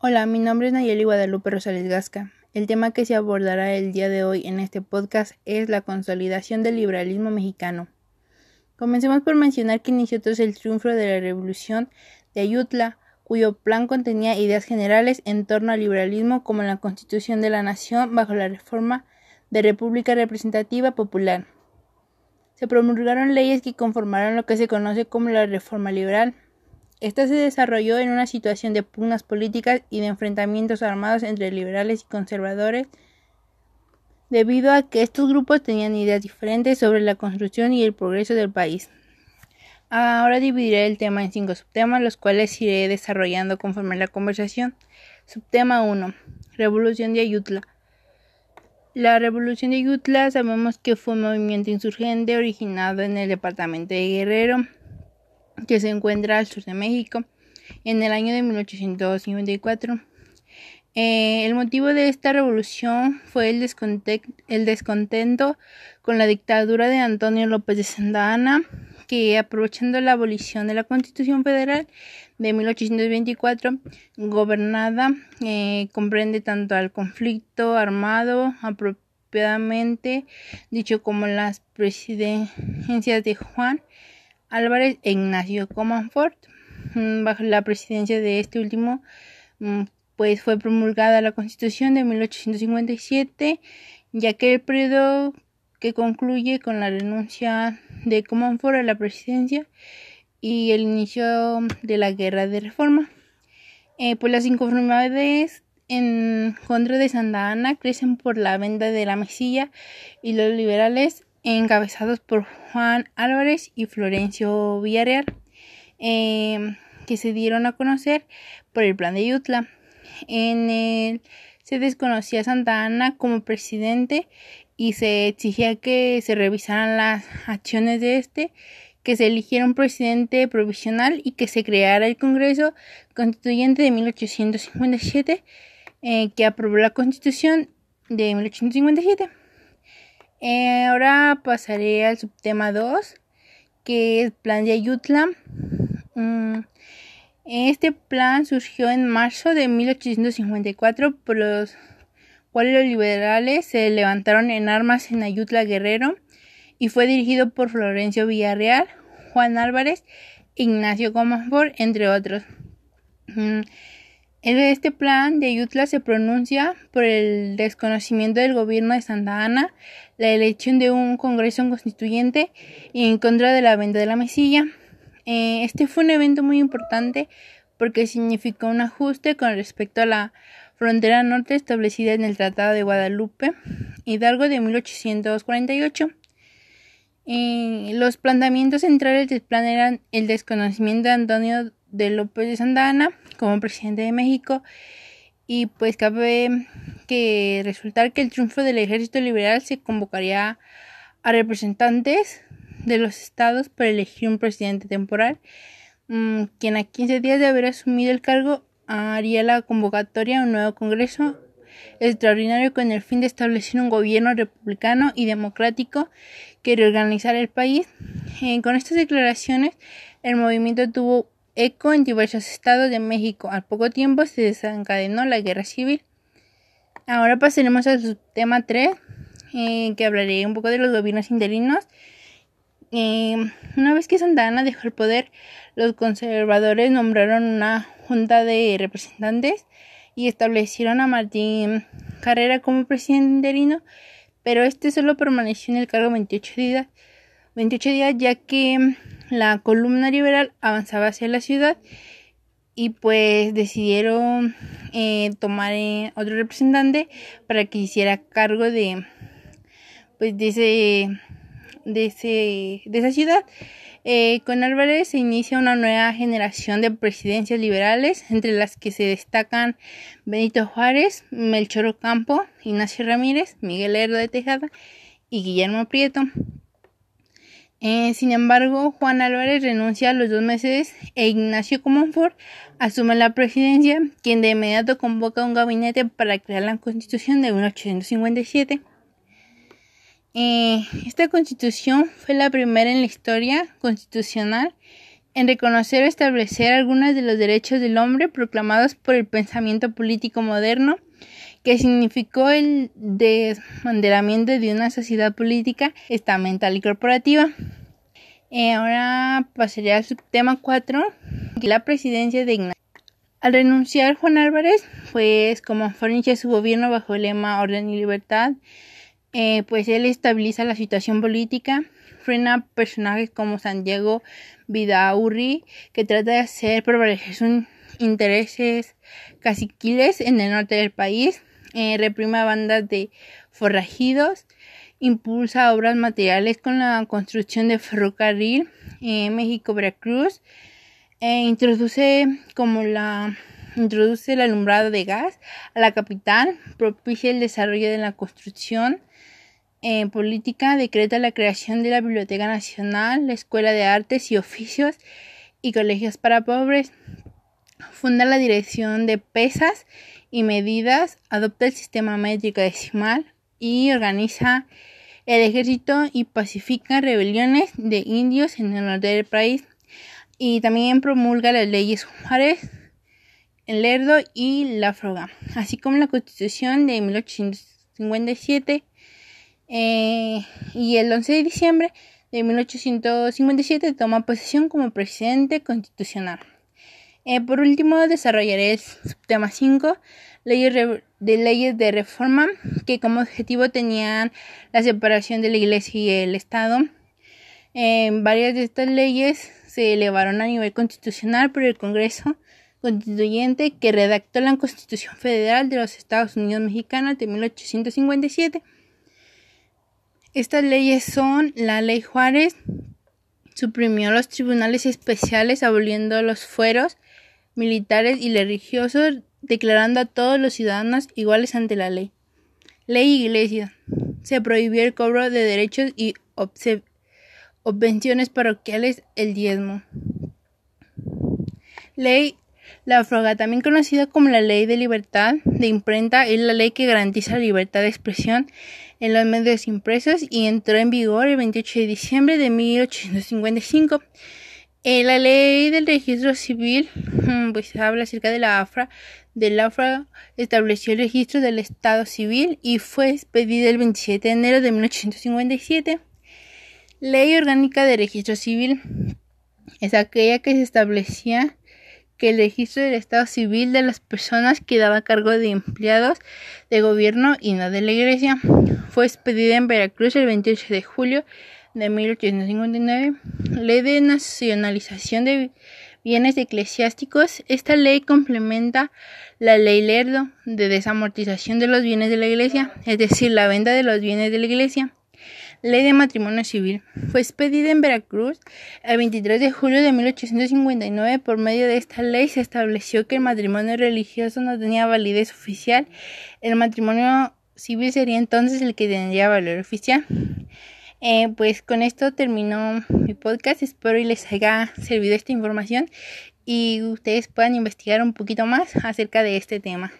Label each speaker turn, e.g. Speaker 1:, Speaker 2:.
Speaker 1: Hola, mi nombre es Nayeli Guadalupe Rosales Gasca. El tema que se abordará el día de hoy en este podcast es la consolidación del liberalismo mexicano. Comencemos por mencionar que inició tras el triunfo de la Revolución de Ayutla, cuyo plan contenía ideas generales en torno al liberalismo como la constitución de la nación bajo la reforma de República Representativa Popular. Se promulgaron leyes que conformaron lo que se conoce como la reforma liberal. Esta se desarrolló en una situación de pugnas políticas y de enfrentamientos armados entre liberales y conservadores, debido a que estos grupos tenían ideas diferentes sobre la construcción y el progreso del país. Ahora dividiré el tema en cinco subtemas, los cuales iré desarrollando conforme la conversación. Subtema 1. Revolución de Ayutla. La revolución de Ayutla sabemos que fue un movimiento insurgente originado en el departamento de Guerrero, que se encuentra al sur de México, en el año de 1854. Eh, el motivo de esta revolución fue el, descontento con la dictadura de Antonio López de Santa Anna, que aprovechando la abolición de la Constitución Federal de 1824, gobernada, eh, comprende tanto al conflicto armado apropiadamente dicho como las presidencias de Juan Álvarez Ignacio Comanfort. Mm, bajo la presidencia de este último, mm, pues fue promulgada la Constitución de 1857, ya que el periodo que concluye con la renuncia de Comonfort a la presidencia y el inicio de la guerra de reforma. Eh, pues las inconformidades en contra de Santa Ana crecen por la venta de la mesilla y los liberales encabezados por Juan Álvarez y Florencio Villarreal, eh, que se dieron a conocer por el plan de Yutla. En él se desconocía a Santa Ana como presidente y se exigía que se revisaran las acciones de este, que se eligiera un presidente provisional y que se creara el Congreso Constituyente de 1857, eh, que aprobó la Constitución de 1857. Eh, ahora pasaré al subtema 2, que es Plan de Ayutla. Mm, este plan surgió en marzo de 1854 por los cuales los liberales se levantaron en armas en Ayutla Guerrero y fue dirigido por Florencio Villarreal, Juan Álvarez, Ignacio Comonfort, entre otros. Mm, este plan de Ayutla se pronuncia por el desconocimiento del gobierno de Santa Ana, la elección de un Congreso constituyente y en contra de la venta de la mesilla. Eh, este fue un evento muy importante porque significó un ajuste con respecto a la frontera norte establecida en el Tratado de Guadalupe, Hidalgo de 1848. los planteamientos centrales del plan eran el desconocimiento de Antonio de López de Santa Ana como presidente de México y pues cabe que resultar que el triunfo del ejército liberal se convocaría a representantes de los estados para elegir un presidente temporal, mm, quien a 15 días de haber asumido el cargo haría la convocatoria a un nuevo Congreso extraordinario con el fin de establecer un gobierno republicano y democrático que reorganizara el país. Eh, con estas declaraciones, el movimiento tuvo eco en diversos estados de México. Al poco tiempo se desencadenó la guerra civil. Ahora pasaremos al tema 3, eh, que hablaré un poco de los gobiernos interinos. Eh, una vez que Santa Ana dejó el poder, los conservadores nombraron una junta de representantes y establecieron a Martín Carrera como presidente interino, pero este solo permaneció en el cargo 28 días, 28 días ya que la columna liberal avanzaba hacia la ciudad y pues decidieron eh, tomar eh, otro representante para que hiciera cargo de pues de ese de ese de esa ciudad eh, con Álvarez se inicia una nueva generación de presidencias liberales, entre las que se destacan Benito Juárez, Melchor Ocampo, Ignacio Ramírez, Miguel Herdo de Tejada y Guillermo Prieto. Eh, sin embargo, Juan Álvarez renuncia a los dos meses e Ignacio Comonfort asume la presidencia, quien de inmediato convoca un gabinete para crear la constitución de 1857. Eh, esta constitución fue la primera en la historia constitucional en reconocer o establecer algunos de los derechos del hombre proclamados por el pensamiento político moderno, que significó el desmantelamiento de una sociedad política estamental y corporativa. Eh, ahora pasaría al tema 4, la presidencia de Ignacio. Al renunciar Juan Álvarez, pues como forniche su gobierno bajo el lema Orden y Libertad, eh, pues él estabiliza la situación política, frena personajes como Santiago Vidaurri, que trata de hacer prevalecer sus intereses caciquiles en el norte del país, eh, reprime a bandas de forrajidos, impulsa obras materiales con la construcción de ferrocarril en México-Veracruz, e introduce como la introduce el alumbrado de gas a la capital, propicia el desarrollo de la construcción eh, política, decreta la creación de la Biblioteca Nacional, la Escuela de Artes y Oficios y colegios para pobres, funda la Dirección de Pesas y Medidas, adopta el sistema métrico decimal y organiza el ejército y pacifica rebeliones de indios en el norte del país y también promulga las leyes Juárez, el Lerdo y la Froga, así como la Constitución de 1857 eh, y el 11 de diciembre de 1857 toma posesión como presidente constitucional. Eh, por último, desarrollaré el tema 5, leyes de leyes de reforma, que como objetivo tenían la separación de la Iglesia y el Estado. Eh, varias de estas leyes se elevaron a nivel constitucional por el Congreso Constituyente que redactó la Constitución Federal de los Estados Unidos Mexicanos de 1857. Estas leyes son la Ley Juárez, suprimió los tribunales especiales aboliendo los fueros militares y religiosos, declarando a todos los ciudadanos iguales ante la ley. Ley Iglesia. Se prohibió el cobro de derechos y obvenciones parroquiales, el diezmo. Ley la Froga, también conocida como la Ley de Libertad de Imprenta, es la ley que garantiza la libertad de expresión en los medios impresos y entró en vigor el 28 de diciembre de 1855. Eh, la ley del registro civil mm, pues habla acerca de la AFRA. De la AFRA estableció el registro del Estado civil y fue expedida el 27 de enero de 1857. Ley orgánica de registro civil es aquella que se establecía que el registro del Estado civil de las personas quedaba a cargo de empleados de gobierno y no de la Iglesia. Fue expedida en Veracruz el 28 de julio de 1859. Ley de nacionalización de bienes eclesiásticos. Esta ley complementa la ley Lerdo de desamortización de los bienes de la Iglesia, es decir, la venta de los bienes de la Iglesia. Ley de Matrimonio Civil. Fue expedida en Veracruz el 23 de julio de 1859. Por medio de esta ley se estableció que el matrimonio religioso no tenía validez oficial. El matrimonio civil sería entonces el que tendría valor oficial. Eh, pues con esto terminó mi podcast. Espero y les haya servido esta información y ustedes puedan investigar un poquito más acerca de este tema.